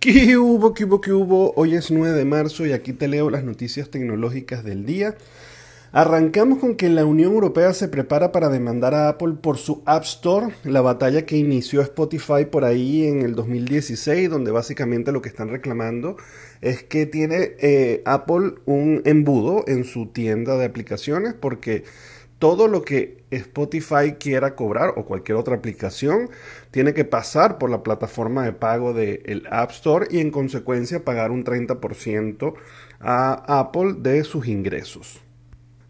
¿Qué hubo, qué hubo, qué hubo? Hoy es 9 de marzo y aquí te leo las noticias tecnológicas del día. Arrancamos con que la Unión Europea se prepara para demandar a Apple por su App Store, la batalla que inició Spotify por ahí en el 2016, donde básicamente lo que están reclamando es que tiene eh, Apple un embudo en su tienda de aplicaciones porque todo lo que Spotify quiera cobrar o cualquier otra aplicación tiene que pasar por la plataforma de pago del App Store y en consecuencia pagar un 30% a Apple de sus ingresos.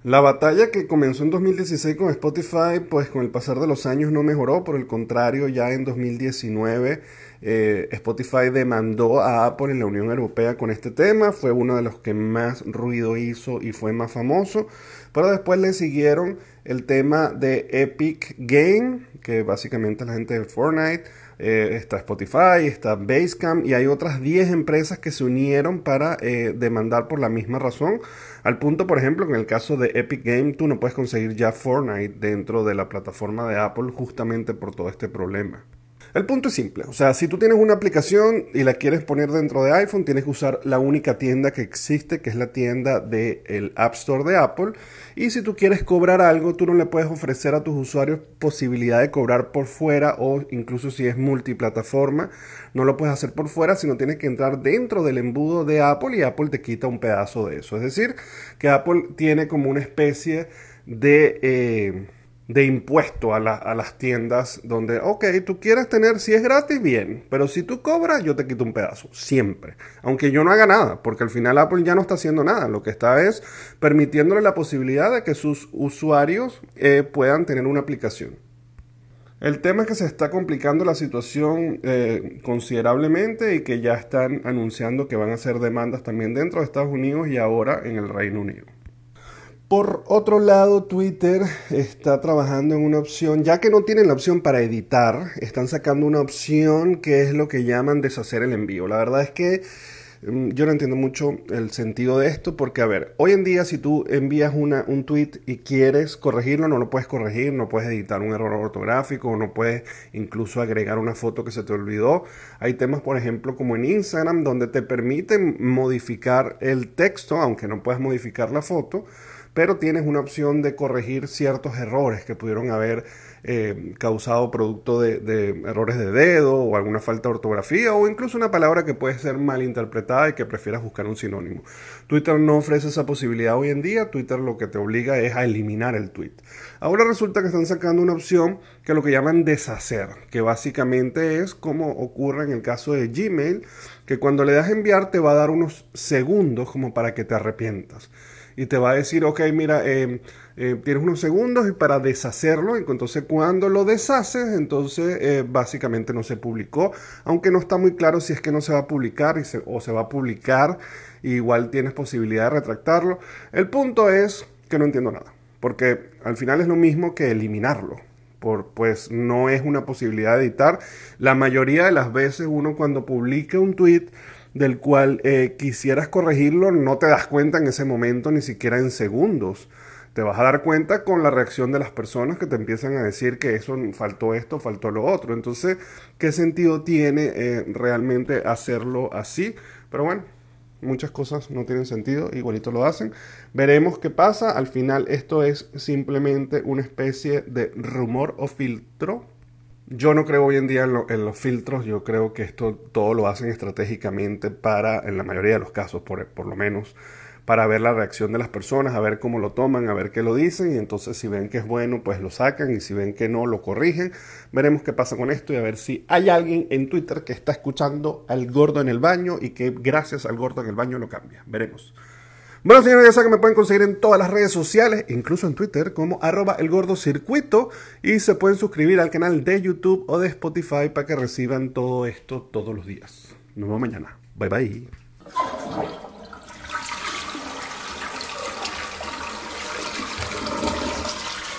La batalla que comenzó en 2016 con Spotify, pues con el pasar de los años no mejoró, por el contrario, ya en 2019 eh, Spotify demandó a Apple en la Unión Europea con este tema, fue uno de los que más ruido hizo y fue más famoso, pero después le siguieron el tema de Epic Game, que básicamente la gente de Fortnite, eh, está Spotify, está Basecamp y hay otras 10 empresas que se unieron para eh, demandar por la misma razón. Al punto, por ejemplo, en el caso de Epic Game, tú no puedes conseguir ya Fortnite dentro de la plataforma de Apple justamente por todo este problema. El punto es simple, o sea, si tú tienes una aplicación y la quieres poner dentro de iPhone, tienes que usar la única tienda que existe, que es la tienda del App Store de Apple. Y si tú quieres cobrar algo, tú no le puedes ofrecer a tus usuarios posibilidad de cobrar por fuera o incluso si es multiplataforma, no lo puedes hacer por fuera, sino tienes que entrar dentro del embudo de Apple y Apple te quita un pedazo de eso. Es decir, que Apple tiene como una especie de... Eh, de impuesto a, a, las tiendas donde, ok, tú quieres tener, si es gratis, bien, pero si tú cobras, yo te quito un pedazo, siempre. Aunque yo no haga nada, porque al final Apple ya no está haciendo nada, lo que está es permitiéndole la posibilidad de que sus usuarios eh, puedan tener una aplicación. El tema es que se está complicando la situación eh, considerablemente y que ya están anunciando que van a hacer demandas también dentro de Estados Unidos y ahora en el Reino Unido. Por otro lado, Twitter está trabajando en una opción, ya que no tienen la opción para editar, están sacando una opción que es lo que llaman deshacer el envío. La verdad es que mm, yo no entiendo mucho el sentido de esto porque, a ver, hoy en día si tú envías una, un tweet y quieres corregirlo, no lo puedes corregir, no puedes editar un error ortográfico, no puedes incluso agregar una foto que se te olvidó. Hay temas, por ejemplo, como en Instagram, donde te permiten modificar el texto, aunque no puedas modificar la foto pero tienes una opción de corregir ciertos errores que pudieron haber eh, causado producto de, errores de dedo o alguna falta de ortografía o incluso una palabra que puede ser mal interpretada y que prefieras buscar un sinónimo. Twitter no ofrece esa posibilidad hoy en día, Twitter lo que te obliga es a eliminar el tweet. Ahora resulta que están sacando una opción que lo que llaman deshacer, que básicamente es como ocurre en el caso de Gmail, que cuando le das enviar te va a dar unos segundos como para que te arrepientas y te va a decir, ok, mira, eh, eh, tienes unos segundos y para deshacerlo, entonces cuando lo deshaces, entonces eh, básicamente no se publicó, aunque no está muy claro si es que no se va a publicar o se va a publicar, igual tienes posibilidad de retractarlo. El punto es que no entiendo nada, porque al final es lo mismo que eliminarlo. Por, pues no es una posibilidad de editar. La mayoría de las veces uno cuando publica un tweet del cual eh, quisieras corregirlo, no te das cuenta en ese momento, ni siquiera en segundos. Te vas a dar cuenta con la reacción de las personas que te empiezan a decir que eso faltó esto, faltó lo otro. Entonces, ¿qué sentido tiene eh, realmente hacerlo así? Pero bueno, muchas cosas no tienen sentido, igualito lo hacen. Veremos qué pasa. Al final esto es simplemente una especie de rumor o filtro yo no creo hoy en día en, los filtros, yo creo que esto todo lo hacen estratégicamente para, en la mayoría de los casos, por, por lo menos, para ver la reacción de las personas, a ver cómo lo toman, a ver qué lo dicen y entonces si ven que es bueno, pues lo sacan y si ven que no, lo corrigen. Veremos qué pasa con esto y a ver si hay alguien en Twitter que está escuchando al gordo en el baño y que gracias al gordo en el baño lo cambia. Veremos. Bueno, señores, ya saben que me pueden conseguir en todas las redes sociales, incluso en Twitter, como arroba el gordo circuito. Y se pueden suscribir al canal de YouTube o de Spotify para que reciban todo esto todos los días. Nos vemos mañana. Bye bye.